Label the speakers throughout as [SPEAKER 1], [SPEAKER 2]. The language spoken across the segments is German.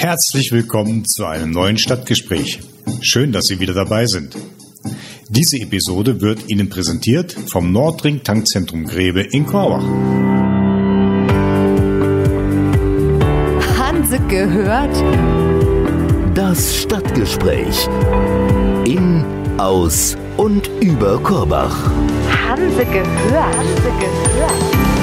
[SPEAKER 1] Herzlich willkommen zu einem neuen Stadtgespräch. Schön, dass Sie wieder dabei sind. Diese Episode wird Ihnen präsentiert vom Nordring Tankzentrum Grebe in Korbach.
[SPEAKER 2] Hanse gehört
[SPEAKER 3] Das Stadtgespräch. In, aus und über Korbach.
[SPEAKER 2] Hanse gehört Hanse gehört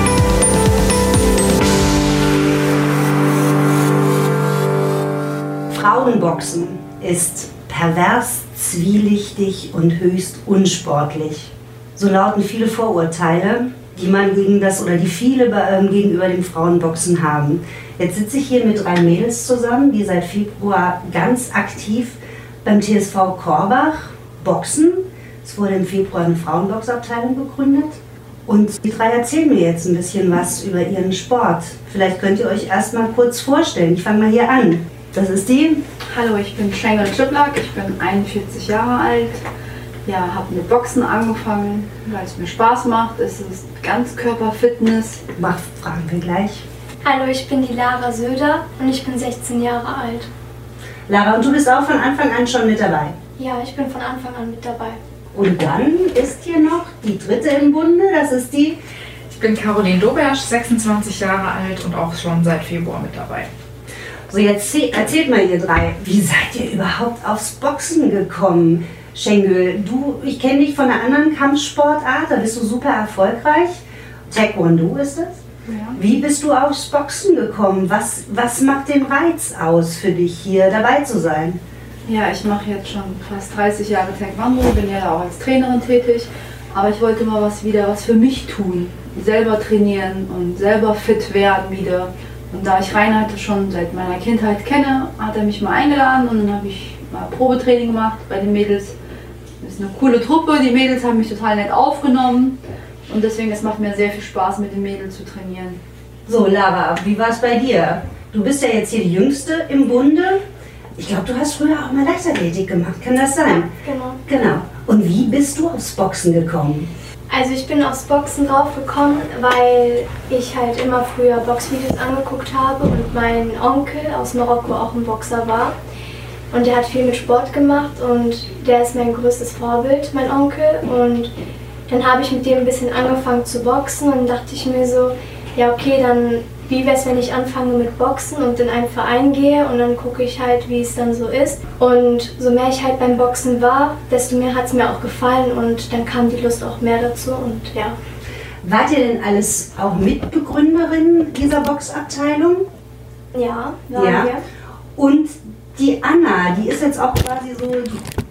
[SPEAKER 4] Frauenboxen ist pervers, zwielichtig und höchst unsportlich. So lauten viele Vorurteile, die man gegen das oder die viele ähm, gegenüber dem Frauenboxen haben. Jetzt sitze ich hier mit drei Mädels zusammen, die seit Februar ganz aktiv beim TSV Korbach boxen. Es wurde im Februar eine Frauenboxabteilung gegründet. Und die drei erzählen mir jetzt ein bisschen was über ihren Sport. Vielleicht könnt ihr euch erst mal kurz vorstellen. Ich fange mal hier an. Das ist die.
[SPEAKER 5] Hallo, ich bin Schengel Chiplak, ich bin 41 Jahre alt. Ja, habe mit Boxen angefangen, weil es mir Spaß macht. Es ist Ganzkörperfitness.
[SPEAKER 4] Mach, fragen wir gleich.
[SPEAKER 6] Hallo, ich bin die Lara Söder und ich bin 16 Jahre alt.
[SPEAKER 4] Lara, und du bist auch von Anfang an schon mit dabei.
[SPEAKER 6] Ja, ich bin von Anfang an mit dabei.
[SPEAKER 4] Und dann ist hier noch die dritte im Bunde, das ist die.
[SPEAKER 7] Ich bin Caroline Dobersch, 26 Jahre alt und auch schon seit Februar mit dabei.
[SPEAKER 4] So, jetzt zäh- erzählt mal ihr drei, wie seid ihr überhaupt aufs Boxen gekommen? Schengel, du, ich kenne dich von einer anderen Kampfsportart, da bist du super erfolgreich. Taekwondo ist es.
[SPEAKER 5] Ja.
[SPEAKER 4] Wie bist du aufs Boxen gekommen? Was, was macht den Reiz aus für dich, hier dabei zu sein?
[SPEAKER 5] Ja, ich mache jetzt schon fast 30 Jahre Taekwondo, bin ja da auch als Trainerin tätig. Aber ich wollte mal was wieder was für mich tun. Selber trainieren und selber fit werden wieder. Und da ich Reinhard schon seit meiner Kindheit kenne, hat er mich mal eingeladen und dann habe ich mal Probetraining gemacht bei den Mädels. Das ist eine coole Truppe, die Mädels haben mich total nett aufgenommen. Und deswegen, es macht mir sehr viel Spaß, mit den Mädels zu trainieren.
[SPEAKER 4] So, Lara, wie war es bei dir? Du bist ja jetzt hier die Jüngste im Bunde. Ich glaube, du hast früher auch mal Leichtathletik gemacht, kann das sein?
[SPEAKER 6] Genau.
[SPEAKER 4] Genau. Und wie bist du aufs Boxen gekommen?
[SPEAKER 6] Also ich bin aufs Boxen drauf gekommen, weil ich halt immer früher Boxvideos angeguckt habe und mein Onkel aus Marokko auch ein Boxer war. Und der hat viel mit Sport gemacht und der ist mein größtes Vorbild, mein Onkel. Und dann habe ich mit dem ein bisschen angefangen zu boxen und dachte ich mir so, ja okay, dann wie wäre es, wenn ich anfange mit Boxen und in einen Verein gehe und dann gucke ich halt, wie es dann so ist. Und so mehr ich halt beim Boxen war, desto mehr hat es mir auch gefallen und dann kam die Lust auch mehr dazu und ja.
[SPEAKER 4] Wart ihr denn alles auch Mitbegründerin dieser Boxabteilung?
[SPEAKER 6] Ja, waren
[SPEAKER 4] Ja.
[SPEAKER 6] wir.
[SPEAKER 4] Und die Anna, die ist jetzt auch quasi so,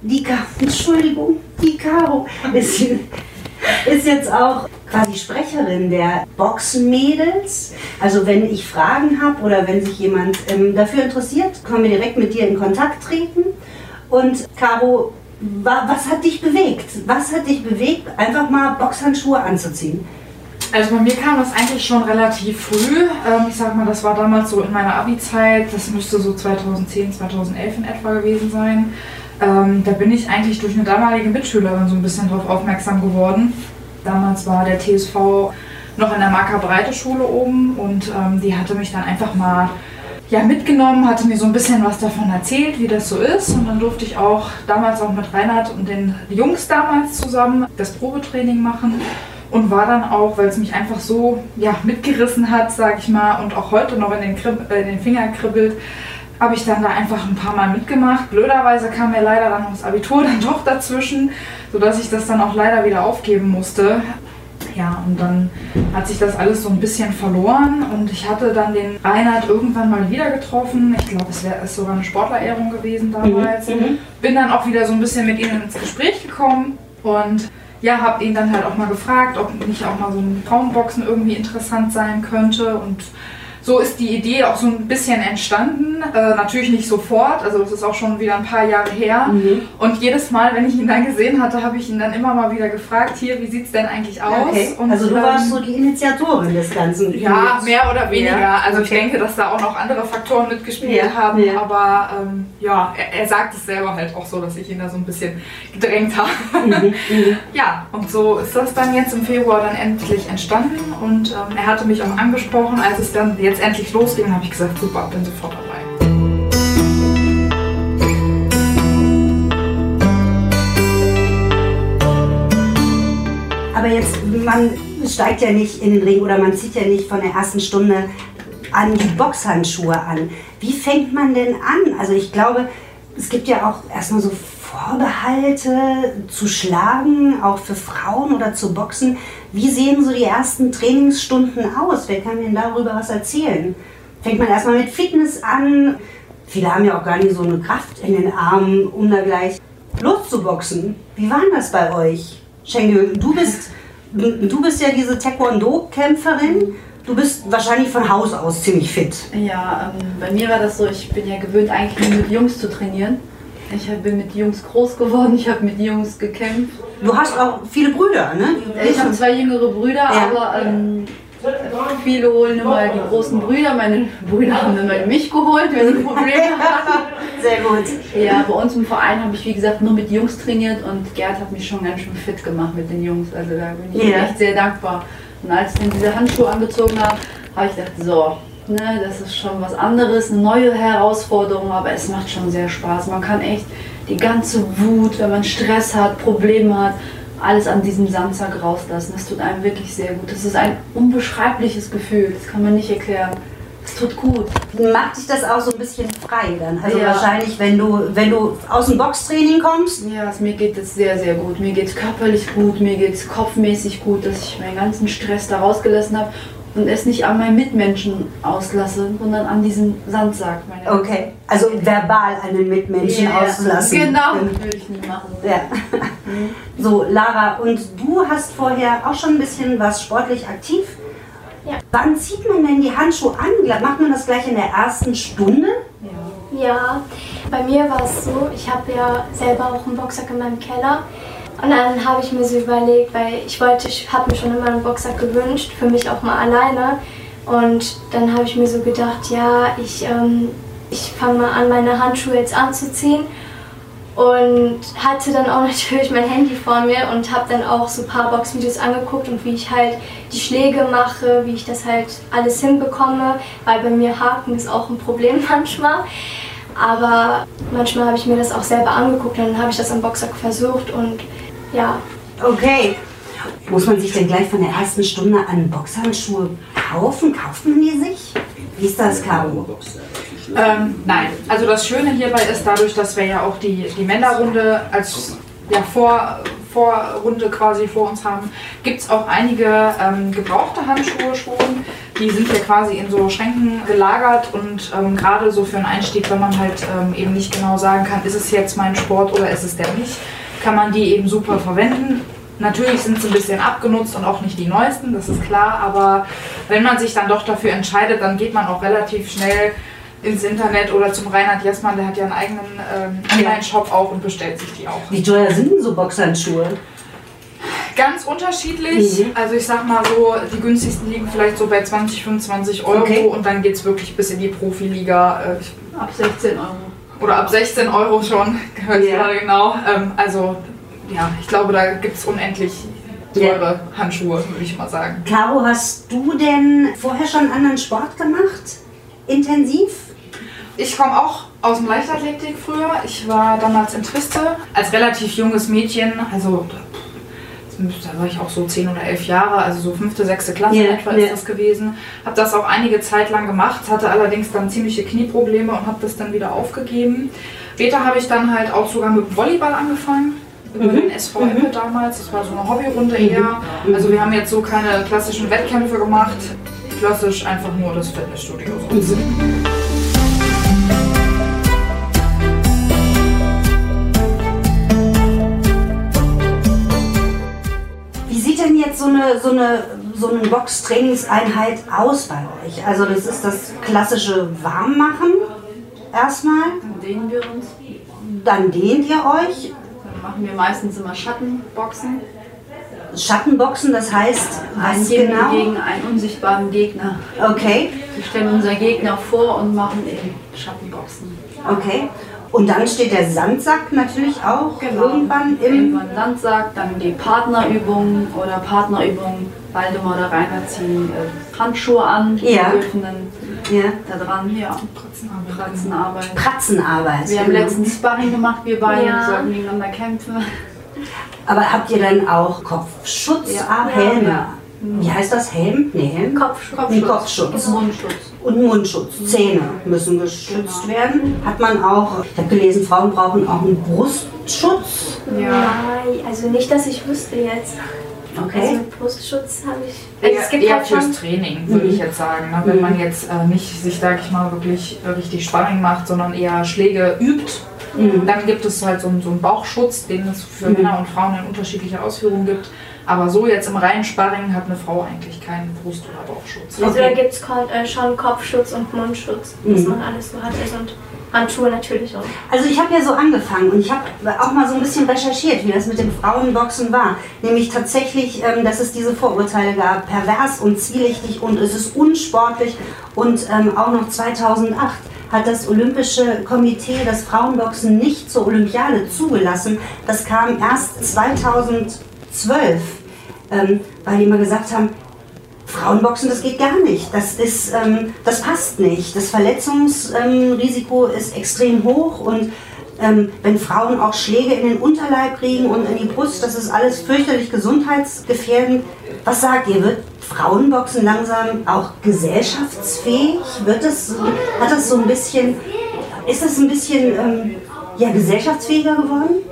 [SPEAKER 4] die Caro, Entschuldigung, die Caro ist, ist jetzt auch quasi Sprecherin der Boxenmädels. Also wenn ich Fragen habe oder wenn sich jemand ähm, dafür interessiert, können wir direkt mit dir in Kontakt treten. Und Caro, wa was hat dich bewegt? Was hat dich bewegt, einfach mal Boxhandschuhe anzuziehen?
[SPEAKER 7] Also bei mir kam das eigentlich schon relativ früh. Ähm, ich sag mal, das war damals so in meiner Abi-Zeit. Das müsste so 2010, 2011 in etwa gewesen sein. Ähm, da bin ich eigentlich durch eine damalige Mitschülerin so ein bisschen drauf aufmerksam geworden. Damals war der TSV noch in der Marker Breite Schule oben und ähm, die hatte mich dann einfach mal ja, mitgenommen, hatte mir so ein bisschen was davon erzählt, wie das so ist. Und dann durfte ich auch damals auch mit Reinhard und den Jungs damals zusammen das Probetraining machen und war dann auch, weil es mich einfach so ja, mitgerissen hat, sag ich mal, und auch heute noch in den, Krib äh, in den Finger kribbelt, habe ich dann da einfach ein paar Mal mitgemacht. Blöderweise kam mir leider dann noch das Abitur dann doch dazwischen, sodass ich das dann auch leider wieder aufgeben musste. Ja, und dann hat sich das alles so ein bisschen verloren und ich hatte dann den Reinhard irgendwann mal wieder getroffen. Ich glaube, es wäre sogar eine Sportlerehrung gewesen damals. Bin dann auch wieder so ein bisschen mit ihm ins Gespräch gekommen und ja, habe ihn dann halt auch mal gefragt, ob nicht auch mal so ein Frauenboxen irgendwie interessant sein könnte und so ist die Idee auch so ein bisschen entstanden. Äh, natürlich nicht sofort, also das ist auch schon wieder ein paar Jahre her. Und jedes Mal, wenn ich ihn dann gesehen hatte, habe ich ihn dann immer mal wieder gefragt, hier, wie sieht es denn eigentlich aus?
[SPEAKER 4] Okay.
[SPEAKER 7] Und,
[SPEAKER 4] also du
[SPEAKER 7] ähm,
[SPEAKER 4] warst so die Initiatorin des Ganzen.
[SPEAKER 7] ja, mehr oder weniger.
[SPEAKER 4] Ja,
[SPEAKER 7] Also ich denke, dass da auch noch andere Faktoren mitgespielt
[SPEAKER 4] Ja,
[SPEAKER 7] haben.
[SPEAKER 4] ja.
[SPEAKER 7] Aber ähm, ja, er, er sagt es selber halt auch so, dass ich ihn da so ein bisschen gedrängt habe. ja, und so ist das dann jetzt im Februar dann endlich entstanden. Und ähm, er hatte mich auch angesprochen, als es dann jetzt es endlich losging, habe ich gesagt, super, bin sofort dabei.
[SPEAKER 4] Aber jetzt, man steigt ja nicht in den Ring oder man zieht ja nicht von der ersten Stunde an die Boxhandschuhe an. Wie fängt man denn an? Also ich glaube, es gibt ja auch erstmal so Vorbehalte zu schlagen, auch für Frauen oder zu boxen. Wie sehen so die ersten Trainingsstunden aus? Wer kann denn darüber was erzählen? Fängt man erstmal mit Fitness an? Viele haben ja auch gar nicht so eine Kraft in den Armen, um da gleich loszuboxen. Wie war das bei euch? Schenke, du bist, du bist ja diese Taekwondo-Kämpferin. Du bist wahrscheinlich von Haus aus ziemlich fit.
[SPEAKER 5] Ja, ähm, bei mir war das so, ich bin ja gewöhnt, eigentlich nur mit Jungs zu trainieren. Ich bin mit Jungs groß geworden, ich habe mit Jungs gekämpft.
[SPEAKER 4] Du hast auch viele Brüder, ne?
[SPEAKER 5] Ich habe zwei jüngere Brüder,
[SPEAKER 4] Ja.
[SPEAKER 5] aber ähm, viele holen immer die großen Brüder. Meine Brüder haben immer mich geholt, wenn sie Probleme hatten.
[SPEAKER 4] Sehr gut.
[SPEAKER 5] Ja, bei uns im Verein habe ich wie gesagt nur mit Jungs trainiert und Gerd hat mich schon ganz schön fit gemacht mit den Jungs. Also da bin ich
[SPEAKER 4] Ja.
[SPEAKER 5] echt sehr dankbar. Und als ich dann diese Handschuhe angezogen habe, habe ich gedacht, so, ne, das ist schon was anderes, eine neue Herausforderung, aber es macht schon sehr Spaß. Man kann echt die ganze Wut, wenn man Stress hat, Probleme hat, alles an diesem Sandsack rauslassen. Das tut einem wirklich sehr gut. Das ist ein unbeschreibliches Gefühl, das kann man nicht erklären. Es tut gut.
[SPEAKER 4] Macht dich das auch so ein bisschen frei dann? Also
[SPEAKER 5] Ja.
[SPEAKER 4] wahrscheinlich, wenn du, wenn du aus dem Boxtraining kommst.
[SPEAKER 5] Ja, es, mir geht es sehr, sehr gut. Mir geht es körperlich gut, mir geht es kopfmäßig gut, dass ich meinen ganzen Stress da rausgelassen habe und es nicht an meinen Mitmenschen auslasse, sondern an diesem Sandsack. Meine
[SPEAKER 4] Okay. Also verbal einen Mitmenschen
[SPEAKER 5] Ja,
[SPEAKER 4] auslassen.
[SPEAKER 5] Genau, würde ich nie machen.
[SPEAKER 4] Ja. So, Lara, und du hast vorher auch schon ein bisschen was sportlich aktiv.
[SPEAKER 6] Ja.
[SPEAKER 4] Wann zieht man denn die Handschuhe an? Macht man das gleich in der ersten Stunde?
[SPEAKER 6] Ja, bei mir war es so, ich habe ja selber auch einen Boxsack in meinem Keller. Und dann habe ich mir so überlegt, weil ich wollte, ich habe mir schon immer einen Boxsack gewünscht, für mich auch mal alleine. Und dann habe ich mir so gedacht, ja, ich, ähm, ich fange mal an, meine Handschuhe jetzt anzuziehen. Und hatte dann auch natürlich mein Handy vor mir und habe dann auch so ein paar Boxvideos angeguckt und wie ich halt die Schläge mache, wie ich das halt alles hinbekomme, weil bei mir Haken ist auch ein Problem manchmal. Aber manchmal habe ich mir das auch selber angeguckt und dann habe ich das am Boxsack versucht und ja,
[SPEAKER 4] Okay. Muss man sich denn gleich von der ersten Stunde an Boxhandschuhe kaufen? Kauft man die sich? Wie ist das, Caro?
[SPEAKER 7] Ähm, nein, also das Schöne hierbei ist dadurch, dass wir ja auch die, die Männerrunde als ja, Vor, Vorrunde quasi vor uns haben, gibt es auch einige ähm, gebrauchte Handschuhe schon. Die sind hier quasi in so Schränken gelagert und ähm, gerade so für einen Einstieg, wenn man halt ähm, eben nicht genau sagen kann, ist es jetzt mein Sport oder ist es der nicht, kann man die eben super verwenden. Natürlich sind sie ein bisschen abgenutzt und auch nicht die neuesten, das ist klar, aber wenn man sich dann doch dafür entscheidet, dann geht man auch relativ schnell ins Internet oder zum Reinhard Jessmann, der hat ja einen eigenen ähm, Online-Shop auch und bestellt sich die auch.
[SPEAKER 4] Wie teuer sind denn so Boxhandschuhe?
[SPEAKER 7] Ganz unterschiedlich.
[SPEAKER 4] Mhm.
[SPEAKER 7] Also ich sag mal so, die günstigsten liegen vielleicht so bei 20, 25 Euro
[SPEAKER 4] Okay.
[SPEAKER 7] und dann geht es wirklich bis in die Profiliga. Äh,
[SPEAKER 5] Ab 16 Euro.
[SPEAKER 7] Oder ab 16 Euro schon, ich
[SPEAKER 4] Ja.
[SPEAKER 7] gerade genau. Ähm, also ja, ich glaube, da gibt es unendlich teure Handschuhe, würde ich mal sagen.
[SPEAKER 4] Caro, hast du denn vorher schon anderen Sport gemacht? Intensiv?
[SPEAKER 7] Ich komme auch aus dem Leichtathletik früher. Ich war damals in Twiste als relativ junges Mädchen, also da war ich auch so 10 oder 11 Jahre, also so fünfte, sechste Klasse in etwa
[SPEAKER 4] ja.
[SPEAKER 7] ist das gewesen. Habe das auch einige Zeit lang gemacht, hatte allerdings dann ziemliche Knieprobleme und habe das dann wieder aufgegeben. Später habe ich dann halt auch sogar mit Volleyball angefangen. Über
[SPEAKER 4] Mhm.
[SPEAKER 7] den SV Eppe damals, das war so eine Hobbyrunde eher. Also wir haben jetzt so keine klassischen Wettkämpfe gemacht, klassisch einfach nur das Fitnessstudio.
[SPEAKER 4] Wie so eine, so eine, so eine Box-Trainingseinheit aus bei euch? Also das ist das klassische Warmmachen erstmal,
[SPEAKER 5] Dann dehnen wir uns.
[SPEAKER 4] dann dehnt ihr euch,
[SPEAKER 5] Dann machen wir meistens immer Schattenboxen.
[SPEAKER 4] Schattenboxen, das heißt,
[SPEAKER 5] Ein
[SPEAKER 4] was
[SPEAKER 5] gegen,
[SPEAKER 4] genau?
[SPEAKER 5] gegen einen unsichtbaren Gegner.
[SPEAKER 4] Okay,
[SPEAKER 5] Wir stellen unseren Gegner vor und machen eben Schattenboxen.
[SPEAKER 4] okay. Und dann steht der Sandsack natürlich auch
[SPEAKER 5] Genau.
[SPEAKER 4] irgendwann im...
[SPEAKER 5] Irgendwann Landsack, dann die Partnerübung oder Partnerübung, Waldemar oder Rainer ziehen äh, Handschuhe an,
[SPEAKER 4] Ja.
[SPEAKER 5] wir dürfen dann
[SPEAKER 4] Ja.
[SPEAKER 5] da dran, ja, Pratzenarbeit.
[SPEAKER 4] Pratzenarbeit.
[SPEAKER 5] Wir haben
[SPEAKER 4] genau.
[SPEAKER 5] letztens Sparring gemacht, wir beide,
[SPEAKER 6] Ja.
[SPEAKER 5] sollten gegeneinander kämpfen.
[SPEAKER 4] Aber habt ihr dann auch Kopfschutz?
[SPEAKER 5] Ja.
[SPEAKER 4] Helme.
[SPEAKER 5] Ja.
[SPEAKER 4] Wie heißt das? Helm? Nee, Helm.
[SPEAKER 6] Kopfschutz.
[SPEAKER 4] Ein Kopfschutz.
[SPEAKER 5] Und Mundschutz.
[SPEAKER 4] Und Mundschutz. Zähne müssen geschützt werden. Hat man auch, ich habe gelesen, Frauen brauchen auch einen Brustschutz.
[SPEAKER 6] Nein, also nicht, dass ich wüsste jetzt. Also
[SPEAKER 4] Okay.
[SPEAKER 6] mit Brustschutz habe ich. Also es gibt
[SPEAKER 7] eher
[SPEAKER 6] halt
[SPEAKER 7] fürs Training, würde ich jetzt sagen. Ne? Wenn
[SPEAKER 4] Mhm.
[SPEAKER 7] man jetzt äh, nicht sich, sag ich mal, wirklich äh, richtig Sparring macht, sondern eher Schläge übt, dann gibt es halt so, einen- so einen Bauchschutz, den es für
[SPEAKER 4] Mhm.
[SPEAKER 7] Männer und Frauen in unterschiedlicher Ausführung gibt. Aber so jetzt im reinen Sparring hat eine Frau eigentlich keinen Brust- oder Bauchschutz.
[SPEAKER 6] Also
[SPEAKER 4] Okay.
[SPEAKER 6] da gibt es äh, schon Kopfschutz und Mundschutz, dass
[SPEAKER 4] Mhm.
[SPEAKER 6] man alles so hat. Also und Handschuhe natürlich auch.
[SPEAKER 4] Also ich habe ja so angefangen und ich habe auch mal so ein bisschen recherchiert, wie das mit dem Frauenboxen war. Nämlich tatsächlich, ähm, dass es diese Vorurteile gab, pervers und zwielichtig und es ist unsportlich. Und ähm, auch noch 2008 hat das Olympische Komitee das Frauenboxen nicht zur Olympiade zugelassen. Das kam erst 2012, ähm, weil die immer gesagt haben, Frauenboxen, das geht gar nicht. Das, ist, ähm, das passt nicht. Das Verletzungsrisiko ist extrem hoch und ähm, wenn Frauen auch Schläge in den Unterleib kriegen und in die Brust, das ist alles fürchterlich gesundheitsgefährdend. Was sagt ihr? Wird Frauenboxen langsam auch gesellschaftsfähig? Wird es, hat das so ein bisschen, ist das ein bisschen ähm, ja, gesellschaftsfähiger geworden?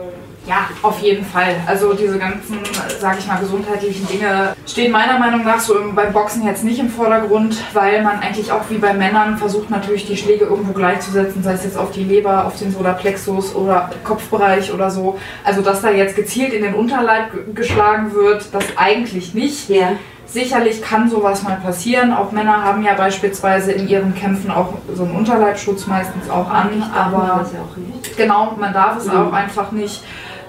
[SPEAKER 7] Ja, auf jeden Fall. Also diese ganzen, sage ich mal, gesundheitlichen Dinge stehen meiner Meinung nach so im, beim Boxen jetzt nicht im Vordergrund, weil man eigentlich auch wie bei Männern versucht natürlich die Schläge irgendwo gleichzusetzen, sei es jetzt auf die Leber, auf den Solarplexus oder Kopfbereich oder so. Also dass da jetzt gezielt in den Unterleib ge- geschlagen wird, das eigentlich nicht.
[SPEAKER 4] Ja.
[SPEAKER 7] Sicherlich kann sowas mal passieren. Auch Männer haben ja beispielsweise in ihren Kämpfen auch so einen Unterleibschutz meistens auch an, aber. Genau, man darf es auch einfach nicht.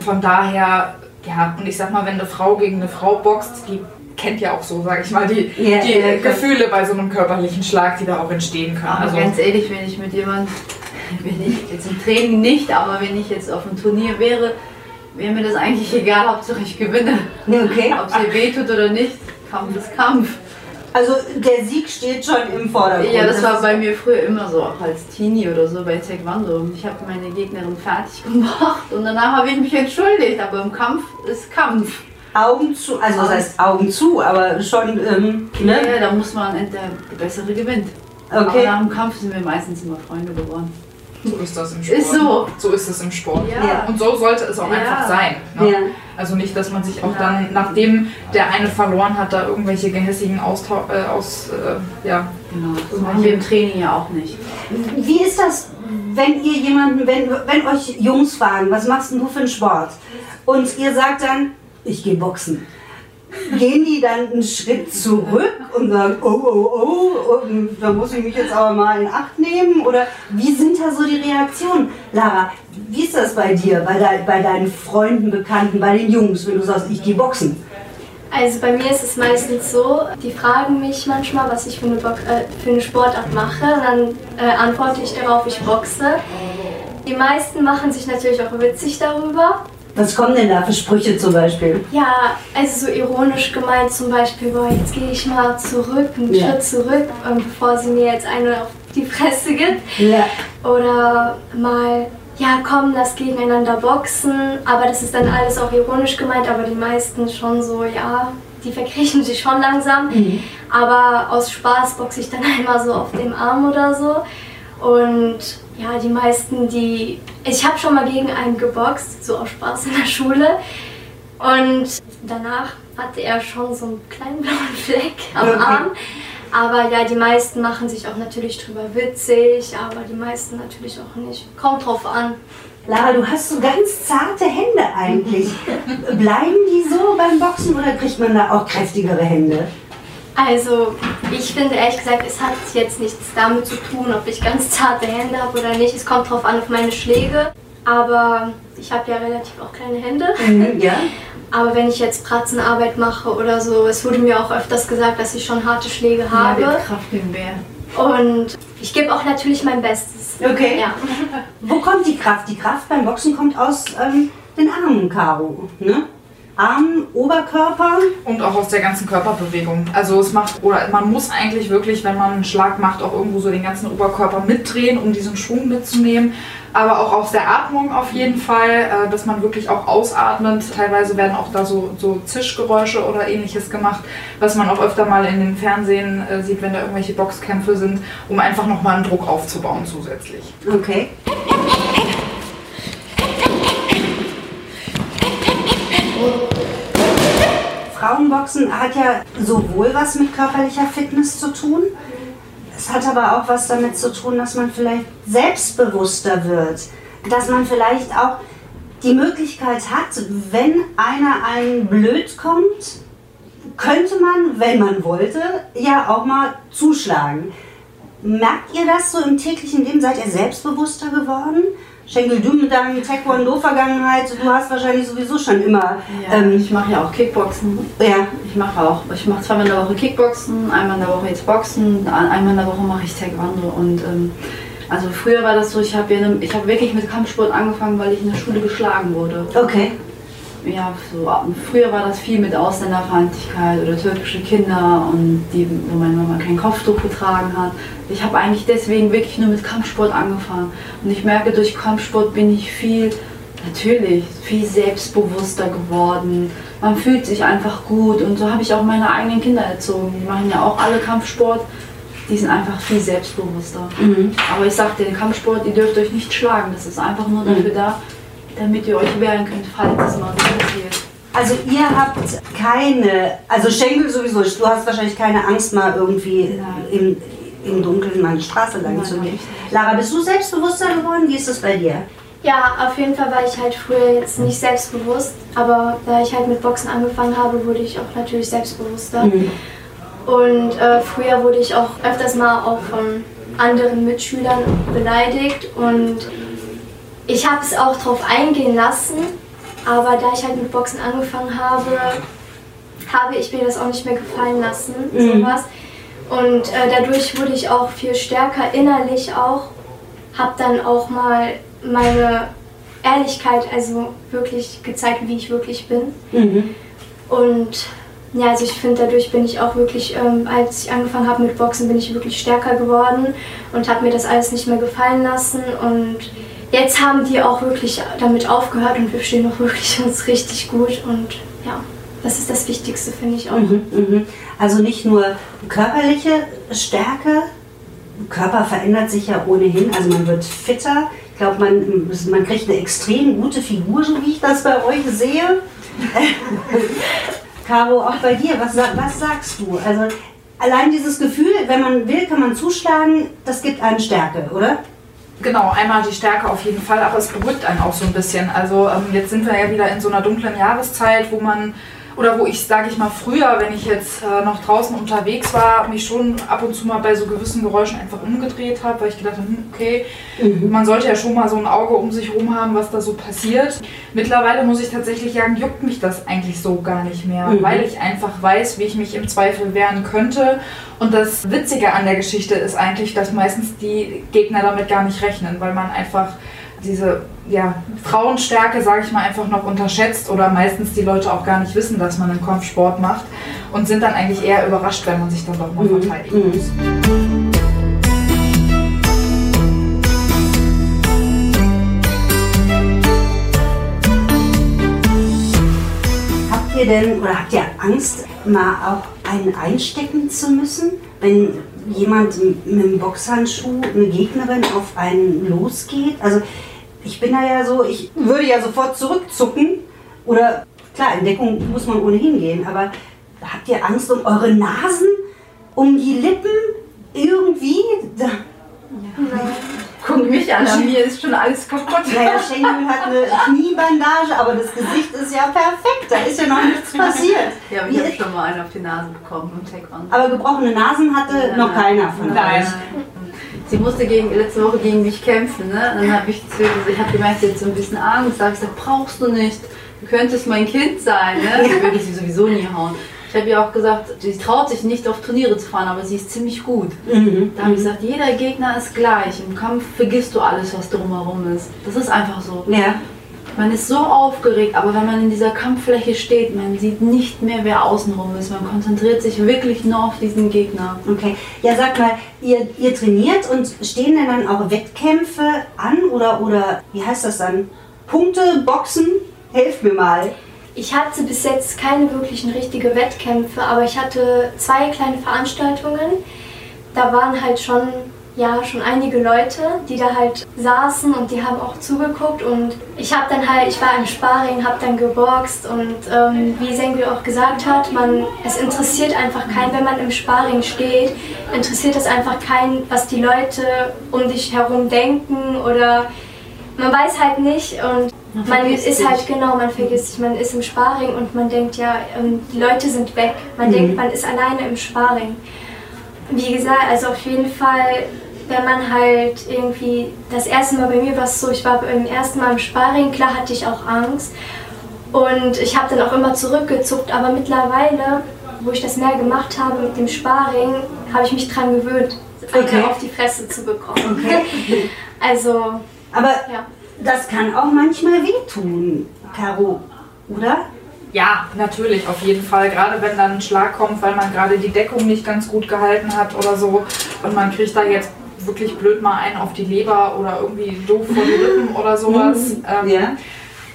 [SPEAKER 7] Von daher, ja, und ich sag mal, wenn eine Frau gegen eine Frau boxt, die kennt ja auch so, sag ich mal, die,
[SPEAKER 4] Ja,
[SPEAKER 7] die
[SPEAKER 4] klar.
[SPEAKER 7] Gefühle bei so einem körperlichen Schlag, die da auch entstehen können.
[SPEAKER 5] Aber
[SPEAKER 7] Also,
[SPEAKER 5] ganz ehrlich, wenn ich mit jemandem, wenn ich jetzt im Training nicht, aber wenn ich jetzt auf einem Turnier wäre, wäre mir das eigentlich egal, Hauptsache ich gewinne.
[SPEAKER 4] Okay.
[SPEAKER 5] Ob es ihr wehtut oder nicht, Kampf ist Kampf.
[SPEAKER 4] Also der Sieg steht schon im Vordergrund.
[SPEAKER 5] Ja, das war bei mir früher immer so, auch als Teenie oder so bei Taekwondo. Ich habe meine Gegnerin fertig gemacht und danach habe ich mich entschuldigt, aber im Kampf ist Kampf.
[SPEAKER 4] Augen zu, also das heißt Augen zu, aber schon, ähm, ne?
[SPEAKER 5] Ja, da muss man, der Bessere gewinnt. Aber
[SPEAKER 4] Okay.
[SPEAKER 5] nach dem Kampf sind wir meistens immer Freunde geworden.
[SPEAKER 7] so ist das im Sport.
[SPEAKER 5] Ist so.
[SPEAKER 7] So ist es im Sport.
[SPEAKER 5] Ja.
[SPEAKER 7] Und so sollte es auch
[SPEAKER 5] Ja.
[SPEAKER 7] einfach sein. Ne?
[SPEAKER 4] Ja.
[SPEAKER 7] Also nicht, dass man sich auch dann, nachdem der eine verloren hat, da irgendwelche gehässigen Austau äh, aus, äh, ja,
[SPEAKER 5] Genau. Das machen wir im Training ja auch nicht.
[SPEAKER 4] Wie ist das, wenn ihr jemanden, wenn, wenn euch Jungs fragen, was machst denn du für einen Sport? Und ihr sagt dann, ich gehe boxen. Gehen die dann einen Schritt zurück und sagen, oh, oh, oh, da muss ich mich jetzt aber mal in Acht nehmen? Oder wie sind da so die Reaktionen? Lara, wie ist das bei dir, bei, de bei deinen Freunden, Bekannten, bei den Jungs, wenn du sagst, ich gehe boxen?
[SPEAKER 6] Also bei mir ist es meistens so, die fragen mich manchmal, was ich für eine, äh, für eine Sportart mache. Und dann äh, antworte ich darauf, ich boxe. Die meisten machen sich natürlich auch witzig darüber.
[SPEAKER 4] Was kommen denn da für Sprüche zum Beispiel?
[SPEAKER 6] Ja, also so ironisch gemeint zum Beispiel, boah, jetzt gehe ich mal zurück, einen
[SPEAKER 4] Ja.
[SPEAKER 6] Schritt zurück, ähm, bevor sie mir jetzt eine auf die Fresse gibt.
[SPEAKER 4] Ja.
[SPEAKER 6] Oder mal, ja komm, lass gegeneinander boxen. Aber das ist dann alles auch ironisch gemeint, aber die meisten schon so, ja, die verkriechen sich schon langsam. Aber aus Spaß boxe ich dann einmal so auf dem Arm oder so. Und ja, die meisten, die. Ich habe schon mal gegen einen geboxt, so aus Spaß in der Schule. Und danach hatte er schon so einen kleinen blauen Fleck am. Arm. Aber ja, die meisten machen sich auch natürlich drüber witzig, aber die meisten natürlich auch nicht. Kommt drauf an.
[SPEAKER 4] Lara, du hast so ganz zarte Hände eigentlich. Bleiben die so beim Boxen oder kriegt man da auch kräftigere Hände?
[SPEAKER 6] Also, ich finde ehrlich gesagt, es hat jetzt nichts damit zu tun, ob ich ganz zarte Hände habe oder nicht. Es kommt drauf an auf meine Schläge. Aber ich habe ja relativ auch kleine Hände.
[SPEAKER 4] Mhm, ja.
[SPEAKER 6] Aber wenn ich jetzt Pratzenarbeit mache oder so, es wurde mir auch öfters gesagt, dass ich schon harte Schläge
[SPEAKER 5] Ja,
[SPEAKER 6] habe.
[SPEAKER 5] wird Kraft im Bär.
[SPEAKER 6] Und ich gebe auch natürlich mein Bestes.
[SPEAKER 4] Okay.
[SPEAKER 6] Ja.
[SPEAKER 4] Wo kommt die Kraft? Die Kraft beim Boxen kommt aus ähm, den Armen, Caro. Ne? Arm, Oberkörper.
[SPEAKER 7] Und auch aus der ganzen Körperbewegung. Also es macht, oder man muss eigentlich wirklich, wenn man einen Schlag macht, auch irgendwo so den ganzen Oberkörper mitdrehen, um diesen Schwung mitzunehmen. Aber auch aus der Atmung auf jeden Fall, äh, dass man wirklich auch ausatmet. Teilweise werden auch da so, so Zischgeräusche oder ähnliches gemacht, was man auch öfter mal in den Fernsehen äh, sieht, wenn da irgendwelche Boxkämpfe sind, um einfach nochmal einen Druck aufzubauen zusätzlich.
[SPEAKER 4] Okay. Frauenboxen hat ja sowohl was mit körperlicher Fitness zu tun, es hat aber auch was damit zu tun, dass man vielleicht selbstbewusster wird, dass man vielleicht auch die Möglichkeit hat, wenn einer einen blöd kommt, könnte man, wenn man wollte, ja auch mal zuschlagen. Merkt ihr das so im täglichen Leben? Seid ihr selbstbewusster geworden? Schenkel, du mit deiner Taekwondo-Vergangenheit, du hast wahrscheinlich sowieso schon immer.
[SPEAKER 5] Ja,
[SPEAKER 4] ähm,
[SPEAKER 5] ich mache ja auch Kickboxen.
[SPEAKER 4] ja.
[SPEAKER 5] Ich mache auch, ich mache zweimal in der Woche Kickboxen, einmal in der Woche jetzt Boxen, ein- einmal in der Woche mache ich Taekwondo und ähm, also früher war das so, ich habe habe wirklich mit Kampfsport angefangen, weil ich in der Schule geschlagen wurde.
[SPEAKER 4] Okay.
[SPEAKER 5] Ja, so früher war das viel mit Ausländerfeindlichkeit oder türkische Kinder und die, wo meine Mama kein Kopftuch getragen hat. Ich habe eigentlich deswegen wirklich nur mit Kampfsport angefangen und ich merke, durch Kampfsport bin ich viel Natürlich, viel selbstbewusster geworden. Man fühlt sich einfach gut und so habe ich auch meine eigenen Kinder erzogen. Die machen ja auch alle Kampfsport. Die sind einfach viel selbstbewusster. Aber ich sag dir, den Kampfsport, ihr dürft euch nicht schlagen. Das ist einfach nur dafür da, damit ihr euch wehren könnt, falls es mal so passiert.
[SPEAKER 4] Also ihr habt keine, also Schenkel sowieso, du hast wahrscheinlich keine Angst mal irgendwie
[SPEAKER 5] Nein.
[SPEAKER 4] im, im Dunkeln mal eine Straße lang
[SPEAKER 5] Nein,
[SPEAKER 4] zu gehen. Lara, bist du selbstbewusster geworden? Wie ist das bei dir?
[SPEAKER 6] Ja, auf jeden Fall war ich halt früher jetzt nicht selbstbewusst, aber da ich halt mit Boxen angefangen habe, wurde ich auch natürlich selbstbewusster. Und äh, früher wurde ich auch öfters mal auch von anderen Mitschülern beleidigt und ich habe es auch drauf eingehen lassen, aber da ich halt mit Boxen angefangen habe, habe ich mir das auch nicht mehr gefallen lassen, sowas. Und äh, dadurch wurde ich auch viel stärker innerlich auch, habe dann auch mal meine Ehrlichkeit, also wirklich gezeigt, wie ich wirklich bin. Und ja, also ich finde, dadurch bin ich auch wirklich, ähm, als ich angefangen habe mit Boxen, bin ich wirklich stärker geworden und habe mir das alles nicht mehr gefallen lassen. Und jetzt haben die auch wirklich damit aufgehört und wir stehen auch wirklich uns richtig gut. Und ja, das ist das Wichtigste, finde ich auch.
[SPEAKER 4] Mhm. Also nicht nur körperliche Stärke, Körper verändert sich ja ohnehin, also man wird fitter. Ich glaube, man, man kriegt eine extrem gute Figur, so wie ich das bei euch sehe. Caro, auch bei dir, was, was sagst du? Also allein dieses Gefühl, wenn man will, kann man zuschlagen, das gibt einen Stärke, oder?
[SPEAKER 7] Genau, einmal die Stärke auf jeden Fall, aber es beruhigt einen auch so ein bisschen. Also ähm, jetzt sind wir ja wieder in so einer dunklen Jahreszeit, wo man, oder wo ich, sage ich mal, früher, wenn ich jetzt äh, noch draußen unterwegs war, mich schon ab und zu mal bei so gewissen Geräuschen einfach umgedreht habe, weil ich gedacht habe, hm, okay, man sollte ja schon mal so ein Auge um sich rum haben, was da so passiert. Mittlerweile muss ich tatsächlich sagen, juckt mich das eigentlich so gar nicht mehr, weil ich einfach weiß, wie ich mich im Zweifel wehren könnte. Und das Witzige an der Geschichte ist eigentlich, dass meistens die Gegner damit gar nicht rechnen, weil man einfach diese ja, Frauenstärke, sage ich mal, einfach noch unterschätzt oder meistens die Leute auch gar nicht wissen, dass man einen Kampfsport macht und sind dann eigentlich eher überrascht, wenn man sich dann doch mal verteidigen muss.
[SPEAKER 4] Habt ihr denn oder habt ihr Angst, mal auch einen einstecken zu müssen, wenn jemand mit einem Boxhandschuh, eine Gegnerin auf einen losgeht? Also ich bin da ja so, ich würde ja sofort zurückzucken oder klar, in Deckung muss man ohnehin gehen, aber habt ihr Angst um eure Nasen, um die Lippen irgendwie? Da,
[SPEAKER 5] Guck mich an, an mir ist schon alles kaputt.
[SPEAKER 4] naja, Schenkel hat eine Kniebandage, aber das Gesicht ist ja perfekt, da ist ja noch nichts passiert.
[SPEAKER 5] Ja, aber ich habe schon mal einen auf die Nase bekommen im Taekwondo.
[SPEAKER 4] Aber gebrochene Nasen hatte noch keiner von
[SPEAKER 7] Nein.
[SPEAKER 4] euch.
[SPEAKER 5] Sie musste gegen, letzte Woche gegen mich kämpfen. Ne? Dann habe ich zu ihr gesagt, ich habe gemerkt, sie hat so ein bisschen Angst. Da habe ich gesagt, brauchst du nicht. Du könntest mein Kind sein. Ne? Ich würde sie sowieso nie hauen. Ich habe ihr auch gesagt, sie traut sich nicht auf Turniere zu fahren, aber sie ist ziemlich gut. Da habe ich gesagt, jeder Gegner ist gleich. Im Kampf vergisst du alles, was drumherum ist. Das ist einfach so.
[SPEAKER 4] Ja.
[SPEAKER 5] Man ist so aufgeregt, aber wenn man in dieser Kampffläche steht, man sieht nicht mehr, wer außenrum ist. Man konzentriert sich wirklich nur auf diesen Gegner.
[SPEAKER 4] Okay. Ja, sag mal, ihr, ihr trainiert und stehen denn dann auch Wettkämpfe an oder, oder wie heißt das dann? Punkte, Boxen? Helft mir mal.
[SPEAKER 6] Ich hatte bis jetzt keine wirklichen richtige Wettkämpfe, aber ich hatte zwei kleine Veranstaltungen. Da waren halt schon, ja, schon einige Leute, die da halt saßen und die haben auch zugeguckt und ich habe dann halt, ich war im Sparring, habe dann geboxt und ähm, wie Sengül auch gesagt hat, man, es interessiert einfach keinen, wenn man im Sparring steht, interessiert es einfach keinen, was die Leute um dich herum denken oder man weiß halt nicht und
[SPEAKER 5] Man
[SPEAKER 6] man, ist
[SPEAKER 5] sich.
[SPEAKER 6] halt genau, man vergisst sich, man ist im Sparring und man denkt ja, ähm, die Leute sind weg. Man denkt, man ist alleine im Sparring. Wie gesagt, also auf jeden Fall, wenn man halt irgendwie, das erste Mal bei mir war es so, ich war beim ersten Mal im Sparring, klar hatte ich auch Angst und ich habe dann auch immer zurückgezuckt, aber mittlerweile, wo ich das mehr gemacht habe mit dem Sparring, habe ich mich dran gewöhnt,
[SPEAKER 4] Okay.
[SPEAKER 6] okay. auf die Fresse zu bekommen. Also,
[SPEAKER 4] Aber
[SPEAKER 6] ja.
[SPEAKER 4] das kann auch manchmal wehtun, Caro, oder?
[SPEAKER 7] Ja, natürlich, auf jeden Fall. Gerade wenn dann ein Schlag kommt, weil man gerade die Deckung nicht ganz gut gehalten hat oder so und man kriegt da jetzt wirklich blöd mal einen auf die Leber oder irgendwie doof vor die Rippen oder sowas. Ähm,
[SPEAKER 4] Ja.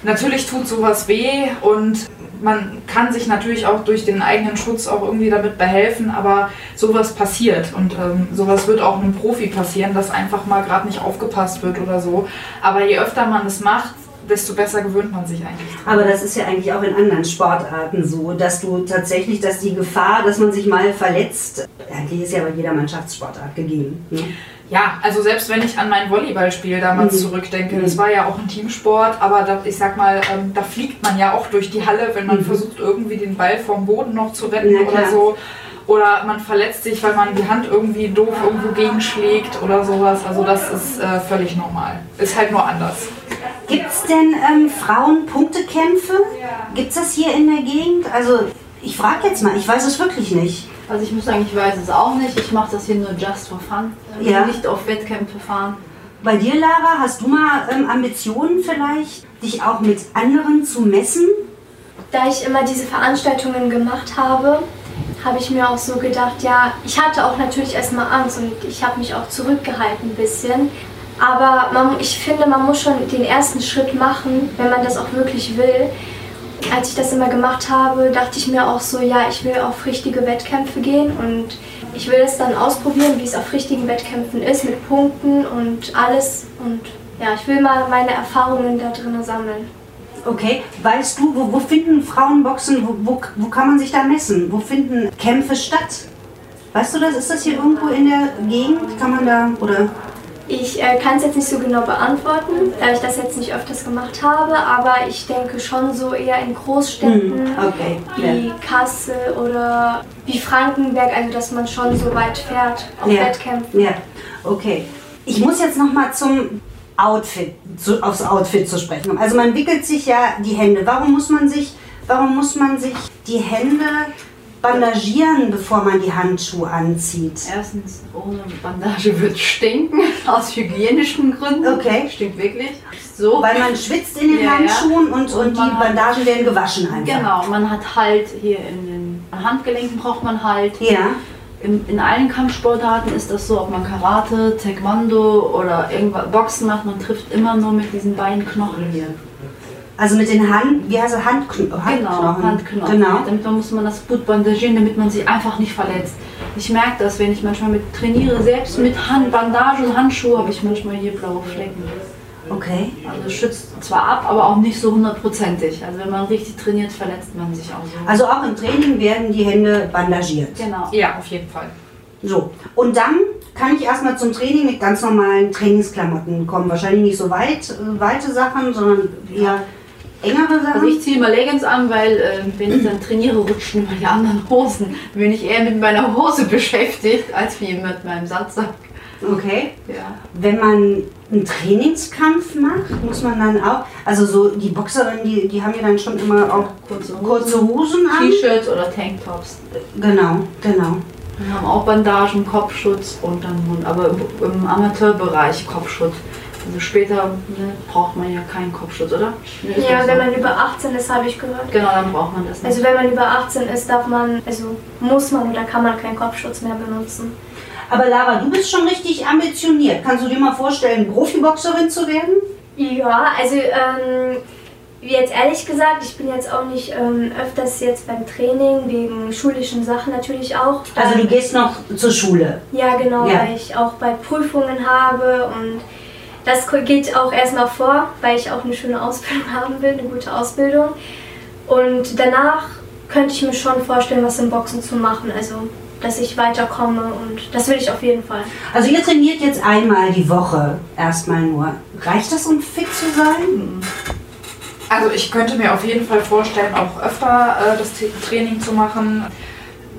[SPEAKER 7] Natürlich tut sowas weh und man kann sich natürlich auch durch den eigenen Schutz auch irgendwie damit behelfen, aber sowas passiert und ähm, sowas wird auch einem Profi passieren, dass einfach mal gerade nicht aufgepasst wird oder so. Aber je öfter man es macht, desto besser gewöhnt man sich eigentlich dran.
[SPEAKER 4] Aber das ist ja eigentlich auch in anderen Sportarten so, dass du tatsächlich, dass die Gefahr, dass man sich mal verletzt, die ist ja bei jeder Mannschaftssportart gegeben. Ne?
[SPEAKER 7] Ja, also selbst wenn ich an mein Volleyballspiel damals
[SPEAKER 4] Mhm.
[SPEAKER 7] zurückdenke,
[SPEAKER 4] Mhm.
[SPEAKER 7] das war ja auch ein Teamsport, aber da, ich sag mal, ähm, da fliegt man ja auch durch die Halle, wenn man
[SPEAKER 4] Mhm.
[SPEAKER 7] versucht, irgendwie den Ball vom Boden noch zu retten
[SPEAKER 4] klar.
[SPEAKER 7] oder so. Oder man verletzt sich, weil man die Hand irgendwie doof irgendwo gegenschlägt oder sowas. Also das ist äh, völlig normal. Ist halt nur anders.
[SPEAKER 4] Gibt es denn ähm, Frauen-Punktekämpfe? Gibt es das hier in der Gegend? Also ich frage jetzt mal, ich weiß es wirklich nicht.
[SPEAKER 5] Also ich muss sagen, ich weiß es auch nicht. Ich mache das hier nur just for fun. Will
[SPEAKER 4] Ja.
[SPEAKER 5] Nicht auf Wettkämpfe fahren.
[SPEAKER 4] Bei dir, Lara, hast du mal ähm, Ambitionen vielleicht, dich auch mit anderen zu messen?
[SPEAKER 6] Da ich immer diese Veranstaltungen gemacht habe, habe ich mir auch so gedacht, ja, ich hatte auch natürlich erstmal Angst und ich habe mich auch zurückgehalten ein bisschen. Aber man, ich finde, man muss schon den ersten Schritt machen, wenn man das auch wirklich will. Als ich das immer gemacht habe, dachte ich mir auch so, ja, ich will auf richtige Wettkämpfe gehen und ich will es dann ausprobieren, wie es auf richtigen Wettkämpfen ist, mit Punkten und alles. Und ja, ich will mal meine Erfahrungen da drin sammeln.
[SPEAKER 4] Okay, weißt du, wo, wo finden Frauenboxen, wo, wo, wo kann man sich da messen? Wo finden Kämpfe statt? Weißt du das? Ist das hier irgendwo in der Gegend? Kann man da, oder?
[SPEAKER 6] Ich äh, kann es jetzt nicht so genau beantworten, da ich das jetzt nicht öfters gemacht habe, aber ich denke schon so eher in Großstädten
[SPEAKER 4] Hm, okay,
[SPEAKER 6] wie Kassel oder wie Frankenberg, also dass man schon so weit fährt auf
[SPEAKER 4] Ja.
[SPEAKER 6] Wettkämpfen.
[SPEAKER 4] Ja, okay. Ich muss jetzt noch mal zum Outfit, zu, aufs Outfit zu sprechen kommen. Also man wickelt sich ja die Hände. Warum muss man sich, warum muss man sich die Hände bandagieren, bevor man die Handschuhe anzieht?
[SPEAKER 5] Erstens, ohne Bandage wird stinken, aus hygienischen Gründen.
[SPEAKER 4] Okay.
[SPEAKER 5] Stinkt wirklich. So.
[SPEAKER 4] Weil man schwitzt in den
[SPEAKER 5] Ja, ja.
[SPEAKER 4] Handschuhen und, und,
[SPEAKER 5] Und
[SPEAKER 4] die
[SPEAKER 5] hat-
[SPEAKER 4] Bandagen werden gewaschen einfach.
[SPEAKER 5] Genau, man hat Halt hier in den Handgelenken braucht man Halt.
[SPEAKER 4] Ja.
[SPEAKER 5] In, in allen Kampfsportarten ist das so, ob man Karate, Taekwondo oder irgendwas Boxen macht, man trifft immer nur mit diesen beiden Knochen hier.
[SPEAKER 4] Also mit den Hand, wie heißt es, Handkn Handknochen?
[SPEAKER 5] Genau, Handknochen.
[SPEAKER 4] Genau.
[SPEAKER 5] Damit muss man das gut bandagieren, damit man sich einfach nicht verletzt. Ich merke das, wenn ich manchmal mit trainiere, selbst mit Hand, Bandage und Handschuhe habe ich manchmal hier blaue Flecken.
[SPEAKER 4] Okay.
[SPEAKER 5] Also schützt zwar ab, aber auch nicht so hundertprozentig. Also wenn man richtig trainiert, verletzt man sich auch so.
[SPEAKER 4] Also auch im Training werden die Hände bandagiert.
[SPEAKER 5] genau.
[SPEAKER 7] Ja, auf jeden Fall.
[SPEAKER 4] So, und dann kann ich erstmal zum Training mit ganz normalen Trainingsklamotten kommen. Wahrscheinlich nicht so weit, äh, weite Sachen, sondern eher engere Sachen.
[SPEAKER 5] Also ich ziehe immer Leggings an, weil äh, wenn ich dann trainiere, rutschen immer die anderen Hosen. Dann bin ich eher mit meiner Hose beschäftigt, als wie mit meinem Sandsack.
[SPEAKER 4] okay.
[SPEAKER 5] Ja.
[SPEAKER 4] Wenn man einen Trainingskampf macht, muss man dann auch, also so die Boxerinnen, die, die haben ja dann schon immer auch
[SPEAKER 5] Kurze Hosen,
[SPEAKER 4] kurze Hosen an.
[SPEAKER 5] T-Shirts oder Tanktops.
[SPEAKER 4] Genau, genau.
[SPEAKER 5] Wir haben auch Bandagen, Kopfschutz und dann Mund, aber im Amateurbereich Kopfschutz. Also später ne, braucht man ja keinen Kopfschutz, oder? Ne, ist
[SPEAKER 6] Ja, wenn
[SPEAKER 5] so?
[SPEAKER 6] man über 18 ist, habe ich gehört.
[SPEAKER 5] Genau, dann braucht man das nicht.
[SPEAKER 6] Also wenn man über 18 ist, darf man, also muss man oder kann man keinen Kopfschutz mehr benutzen.
[SPEAKER 4] Aber Lara, du bist schon richtig ambitioniert. Kannst du dir mal vorstellen, Profiboxerin zu werden?
[SPEAKER 6] Ja, also ähm, jetzt ehrlich gesagt, ich bin jetzt auch nicht ähm, öfters jetzt beim Training, wegen schulischen Sachen natürlich auch.
[SPEAKER 4] Also du
[SPEAKER 6] Ähm,
[SPEAKER 4] gehst noch zur Schule.
[SPEAKER 6] Ja, genau,
[SPEAKER 4] Ja.
[SPEAKER 6] weil ich auch bei Prüfungen habe und das geht auch erstmal vor, weil ich auch eine schöne Ausbildung haben will, eine gute Ausbildung. Und danach könnte ich mir schon vorstellen, was im Boxen zu machen, also dass ich weiterkomme und das will ich auf jeden Fall.
[SPEAKER 4] Also ihr trainiert jetzt einmal die Woche erstmal nur. Reicht das, um fit zu sein?
[SPEAKER 7] Also ich könnte mir auf jeden Fall vorstellen, auch öfter äh, das Training zu machen.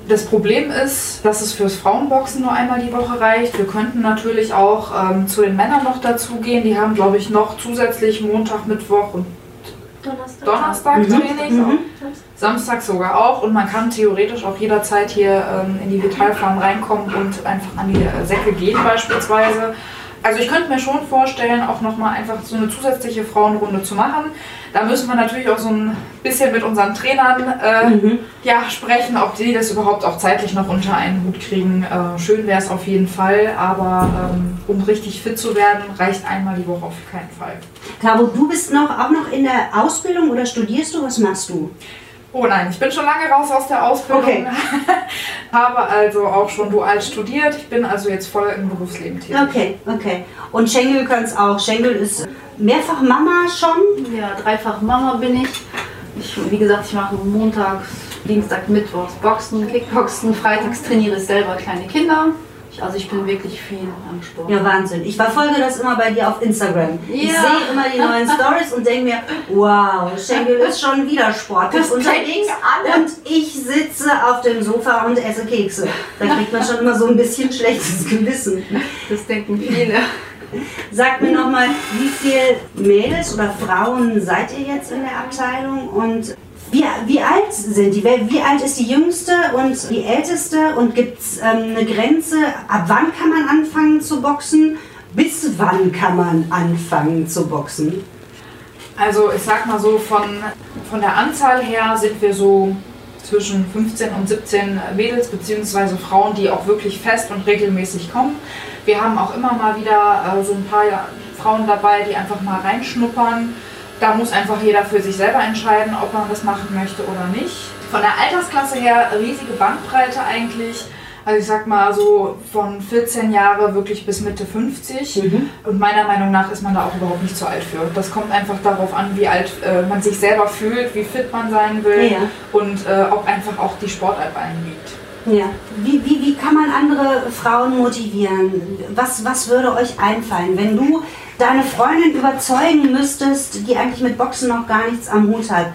[SPEAKER 7] Das Problem ist, dass es fürs Frauenboxen nur einmal die Woche reicht. Wir könnten natürlich auch ähm, zu den Männern noch dazugehen. Die haben, glaube ich, noch zusätzlich Montag, Mittwoch und
[SPEAKER 6] Donnerstag.
[SPEAKER 7] Donnerstag
[SPEAKER 4] Mhm.
[SPEAKER 7] Training.
[SPEAKER 4] Mhm.
[SPEAKER 7] Samstag sogar auch. Und man kann theoretisch auch jederzeit hier ähm, in die Vitalfarm reinkommen und einfach an die äh, Säcke gehen beispielsweise. Also ich könnte mir schon vorstellen, auch nochmal einfach so eine zusätzliche Frauenrunde zu machen. Da müssen wir natürlich auch so ein bisschen mit unseren Trainern äh,
[SPEAKER 4] Mhm.
[SPEAKER 7] ja, sprechen, ob die das überhaupt auch zeitlich noch unter einen Hut kriegen. Äh, schön wäre es auf jeden Fall, aber ähm, um richtig fit zu werden, reicht einmal die Woche auf keinen Fall.
[SPEAKER 4] Caro, du bist noch, auch noch in der Ausbildung oder studierst du? Was machst du?
[SPEAKER 7] Oh nein, ich bin schon lange raus aus der Ausbildung.
[SPEAKER 4] Okay.
[SPEAKER 7] Habe also auch schon dual studiert. Ich bin also jetzt voll im Berufsleben tätig.
[SPEAKER 4] Okay, okay. Und Schengel kann es auch. Schengel ist mehrfach Mama schon.
[SPEAKER 5] Ja, dreifach Mama bin ich. ich. Wie gesagt, ich mache montags, Dienstag, Mittwochs Boxen, Kickboxen, freitags trainiere ich selber kleine Kinder. Ich, also ich bin wirklich viel am Sport.
[SPEAKER 4] Ja, Wahnsinn. Ich verfolge das immer bei dir auf Instagram. Ich
[SPEAKER 5] Ja.
[SPEAKER 4] sehe immer die neuen Stories und denke mir, wow, Schengel ist schon wieder sportlich unterwegs. Und ich sitze auf dem Sofa und esse Kekse. Da kriegt man schon immer so ein bisschen schlechtes Gewissen.
[SPEAKER 5] Das denken viele.
[SPEAKER 4] Sag mir nochmal, wie viele Mädels oder Frauen seid ihr jetzt in der Abteilung und wie, wie alt sind die? Wie alt ist die jüngste und die älteste? Und gibt es ähm, eine Grenze? Ab wann kann man anfangen zu boxen? Bis wann kann man anfangen zu boxen?
[SPEAKER 7] Also ich sag mal so, von, von der Anzahl her sind wir so zwischen 15 und 17 Mädels bzw. Frauen, die auch wirklich fest und regelmäßig kommen. Wir haben auch immer mal wieder äh, so ein paar Frauen dabei, die einfach mal reinschnuppern. Da muss einfach jeder für sich selber entscheiden, ob man das machen möchte oder nicht. Von der Altersklasse her riesige Bandbreite eigentlich. Also ich sag mal so von 14 Jahre wirklich bis Mitte 50. Und meiner Meinung nach ist man da auch überhaupt nicht zu alt für. Das kommt einfach darauf an, wie alt äh, man sich selber fühlt, wie fit man sein will
[SPEAKER 4] Ja.
[SPEAKER 7] und äh, ob einfach auch die Sportart bei einem liegt.
[SPEAKER 4] Ja. Wie, wie, wie kann man andere Frauen motivieren? Was, was würde euch einfallen, wenn du deine Freundin überzeugen müsstest, die eigentlich mit Boxen noch gar nichts am Hut hat,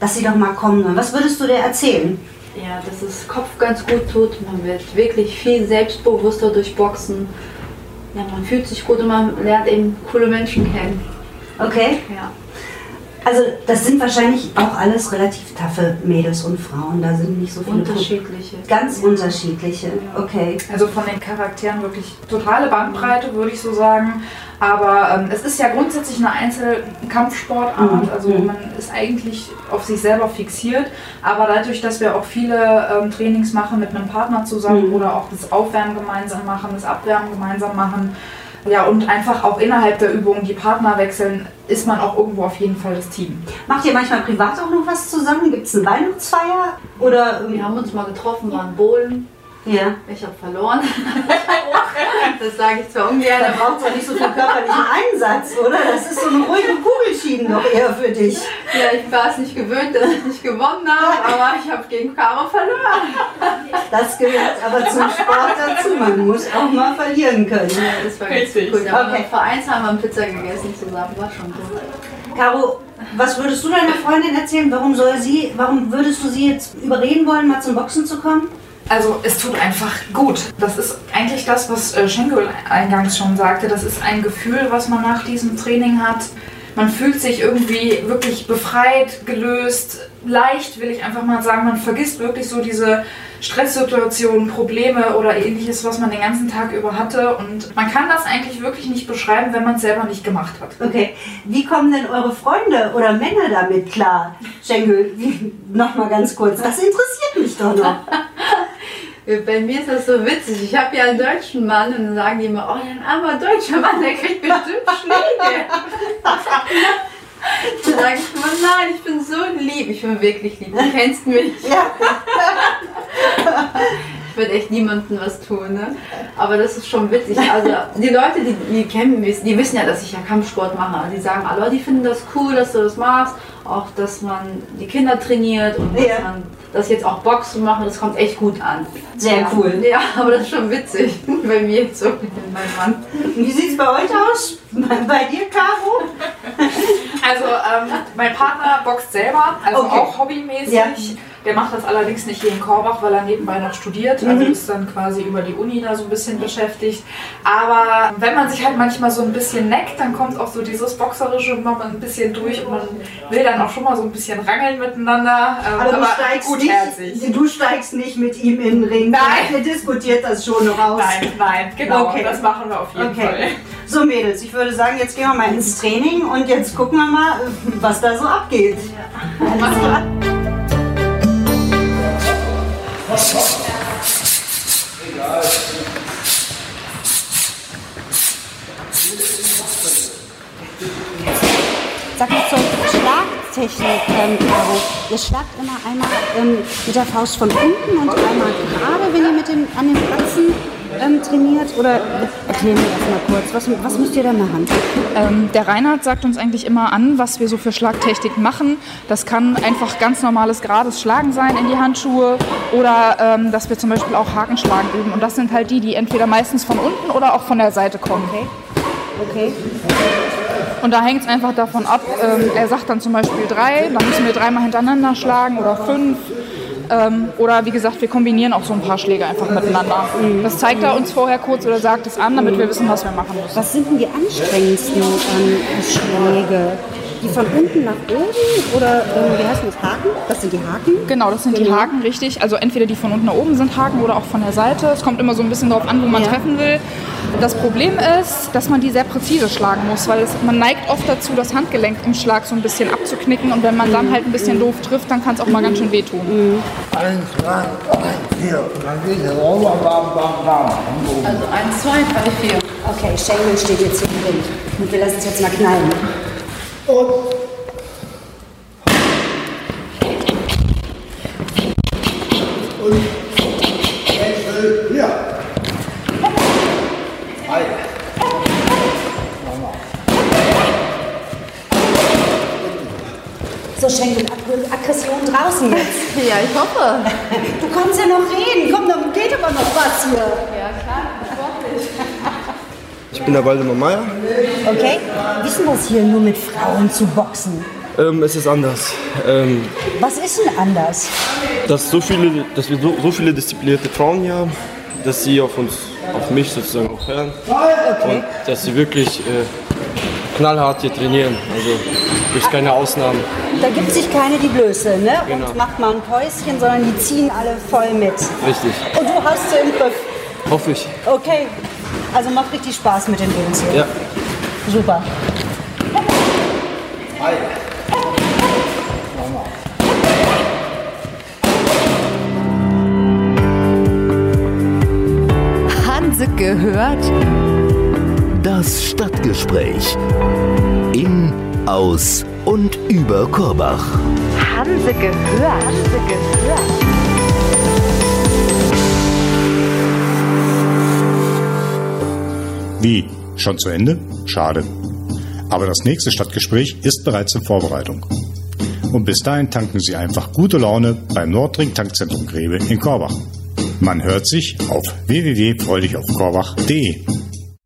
[SPEAKER 4] dass sie doch mal kommen soll? Was würdest du dir erzählen?
[SPEAKER 5] Ja, dass es Kopf ganz gut tut. Man wird wirklich viel selbstbewusster durch Boxen. Ja, man fühlt sich gut und man lernt eben coole Menschen kennen.
[SPEAKER 4] Okay?
[SPEAKER 5] Ja.
[SPEAKER 4] Also das sind wahrscheinlich auch alles relativ taffe Mädels und Frauen. Da sind nicht so viele
[SPEAKER 5] Unterschiedliche.
[SPEAKER 4] Ganz
[SPEAKER 5] Ja.
[SPEAKER 4] unterschiedliche. Okay.
[SPEAKER 7] Also von den Charakteren wirklich totale Bandbreite, würde ich so sagen. Aber ähm, es ist ja grundsätzlich eine Einzelkampfsportart.
[SPEAKER 4] Mhm.
[SPEAKER 7] Also
[SPEAKER 4] Mhm.
[SPEAKER 7] man ist eigentlich auf sich selber fixiert. Aber dadurch, dass wir auch viele ähm, Trainings machen mit einem Partner zusammen
[SPEAKER 4] Mhm.
[SPEAKER 7] oder auch das Aufwärmen gemeinsam machen, das Abwärmen gemeinsam machen, ja, und einfach auch innerhalb der Übung die Partner wechseln, ist man auch irgendwo auf jeden Fall das Team.
[SPEAKER 4] Macht ihr manchmal privat auch noch was zusammen? Gibt es eine Weihnachtsfeier? Oder
[SPEAKER 5] Wir haben uns mal getroffen, waren bowlen.
[SPEAKER 4] Ja.
[SPEAKER 5] Ich habe verloren. das sage ich zwar ungern,
[SPEAKER 4] Da
[SPEAKER 5] aber
[SPEAKER 4] braucht es ja nicht so viel körperlichen Einsatz, oder? Das ist so eine ruhige Kugelschienen doch eher für dich.
[SPEAKER 5] ja, ich war es nicht gewöhnt, dass ich nicht gewonnen habe, aber ich habe gegen Caro verloren.
[SPEAKER 4] Das gehört aber zum Sport dazu. Man muss auch mal verlieren können.
[SPEAKER 5] Ja, das war ganz
[SPEAKER 7] Richtig.
[SPEAKER 5] cool. Da haben
[SPEAKER 4] Okay.
[SPEAKER 5] wir Vereins haben wir Pizza gegessen zusammen, war schon gut.
[SPEAKER 4] Caro, was würdest du deiner Freundin erzählen? Warum soll sie, warum würdest du sie jetzt überreden wollen, mal zum Boxen zu kommen?
[SPEAKER 7] Also es tut einfach gut. Das ist eigentlich das, was äh, Schenkel eingangs schon sagte. Das ist ein Gefühl, was man nach diesem Training hat. man fühlt sich irgendwie wirklich befreit, gelöst, leicht, will ich einfach mal sagen. Man vergisst wirklich so diese Stresssituationen, Probleme oder ähnliches, was man den ganzen Tag über hatte. Und man kann das eigentlich wirklich nicht beschreiben, wenn man es selber nicht gemacht hat.
[SPEAKER 4] Okay, wie kommen denn eure Freunde oder Männer damit klar? Schenkel, nochmal ganz kurz, das interessiert mich doch noch.
[SPEAKER 5] Bei mir ist das so witzig. Ich habe ja einen deutschen Mann und dann sagen die immer, oh, ja, ein armer deutscher Mann, der kriegt bestimmt Schläge. Dann sage ich immer, nein, ich bin so lieb. Ich bin wirklich lieb. Du kennst mich.
[SPEAKER 4] Ja.
[SPEAKER 5] Ich würde echt niemandem was tun, ne? Aber das ist schon witzig. Also die Leute, die, die kennen mich, die wissen ja, dass ich ja Kampfsport mache. Die sagen alle, oh, die finden das cool, dass du das machst. Auch, dass man die Kinder trainiert und
[SPEAKER 4] Ja.
[SPEAKER 5] dass man das jetzt auch Boxen machen, das kommt echt gut an.
[SPEAKER 4] Sehr cool.
[SPEAKER 5] Ja, aber das ist schon witzig. Bei mir jetzt so mit meinem Mann.
[SPEAKER 4] Wie sieht es bei euch aus? Bei, dir, Caro?
[SPEAKER 7] Also ähm, mein Partner boxt selber, also
[SPEAKER 4] Okay.
[SPEAKER 7] auch hobbymäßig.
[SPEAKER 4] Ja.
[SPEAKER 7] Der macht das allerdings nicht hier in Korbach, weil er nebenbei noch studiert.
[SPEAKER 4] Mhm.
[SPEAKER 7] Also ist dann quasi über die Uni da so ein bisschen beschäftigt. Aber wenn man sich halt manchmal so ein bisschen neckt, dann kommt auch so dieses Boxerische mal ein bisschen durch und man will dann auch schon mal so ein bisschen rangeln miteinander. Ähm,
[SPEAKER 4] Aber, du nicht, du steigst nicht mit ihm in den Ring.
[SPEAKER 7] Nein.
[SPEAKER 4] Ihr diskutiert das schon noch aus.
[SPEAKER 7] Nein, nein, genau,
[SPEAKER 4] Okay.
[SPEAKER 7] das machen wir auf jeden
[SPEAKER 4] Okay.
[SPEAKER 7] Fall.
[SPEAKER 4] So Mädels, ich würde sagen, jetzt gehen wir mal ins Training und jetzt gucken wir mal, was da so abgeht. Alles klar.
[SPEAKER 8] Sag mal zur Schlagtechnik, ähm, Caro. Ihr schlagt immer einmal ähm, mit der Faust von unten und einmal gerade, wenn ihr mit dem, an den Pratzen ähm, trainiert. Oder erklär mir das mal kurz. Was, was müsst ihr da machen?
[SPEAKER 9] Ähm, der Reinhard sagt uns eigentlich immer an, was wir so für Schlagtechnik machen. Das kann einfach ganz normales gerades Schlagen sein in die Handschuhe oder ähm, dass wir zum Beispiel auch Hakenschlagen üben. Und das sind halt die, die entweder meistens von unten oder auch von der Seite kommen.
[SPEAKER 8] Okay. Okay.
[SPEAKER 9] Und da hängt es einfach davon ab, ähm, er sagt dann zum Beispiel drei, dann müssen wir dreimal hintereinander schlagen oder fünf. Ähm, oder wie gesagt, wir kombinieren auch so ein paar Schläge einfach miteinander. Das zeigt er uns vorher kurz oder sagt es an, damit wir wissen, was wir machen müssen.
[SPEAKER 8] Was sind denn die anstrengendsten ähm, Schläge? Die von unten nach oben oder ähm, wie heißt das? Haken? Das sind die Haken?
[SPEAKER 9] Genau, das sind die
[SPEAKER 8] Genau.
[SPEAKER 9] Haken, richtig. Also entweder die von unten nach oben sind Haken oder auch von der Seite. Es kommt immer so ein bisschen darauf an, wo man
[SPEAKER 8] Ja.
[SPEAKER 9] treffen will. Das Problem ist, dass man die sehr präzise schlagen muss, weil es, man neigt oft dazu, das Handgelenk im Schlag so ein bisschen abzuknicken und wenn man dann halt ein bisschen doof trifft, dann kann es auch mal ganz schön wehtun.
[SPEAKER 10] Eins, zwei, drei, vier. Dann geht es bam, bam, bam.
[SPEAKER 5] Also eins, zwei, drei, vier.
[SPEAKER 8] Okay, Schenkel steht jetzt hier drin. Und wir lassen es jetzt mal knallen.
[SPEAKER 10] Und Und Wechsel hier. Drei.
[SPEAKER 8] So, Schenkel, Ag- Aggression draußen jetzt.
[SPEAKER 5] Ja, ich hoffe.
[SPEAKER 8] Du kannst ja noch reden. Komm, da geht aber noch was hier.
[SPEAKER 5] Ja, klar.
[SPEAKER 11] Ich bin der Waldemar Meier.
[SPEAKER 8] Okay? Wissen das hier nur mit Frauen zu boxen?
[SPEAKER 11] Ähm, es ist anders. Ähm,
[SPEAKER 8] Was ist denn anders?
[SPEAKER 11] dass, so viele, dass wir so, so viele disziplinierte Frauen hier haben, dass sie auf uns, auf mich sozusagen auch hören. Und dass sie wirklich äh, knallhart hier trainieren. Also gibt es keine Ausnahmen.
[SPEAKER 8] Da gibt sich keine die Blöße, ne?
[SPEAKER 11] Genau.
[SPEAKER 8] Und macht mal ein Päuschen, sondern die ziehen alle voll mit.
[SPEAKER 11] Richtig.
[SPEAKER 8] Und du hast sie im Griff.
[SPEAKER 11] Hoffe ich.
[SPEAKER 8] Okay. Also macht richtig Spaß mit den Jungs hier.
[SPEAKER 11] Ja.
[SPEAKER 8] Super.
[SPEAKER 2] Hanse gehört?
[SPEAKER 3] Das Stadtgespräch. In, aus und über Korbach.
[SPEAKER 2] Hanse gehört? Hanse gehört?
[SPEAKER 1] Wie? Schon zu Ende? Schade. Aber das nächste Stadtgespräch ist bereits in Vorbereitung. Und bis dahin tanken Sie einfach gute Laune beim Nordring Tankzentrum Grebe in Korbach. Man hört sich auf www.freudigaufkorbach.de.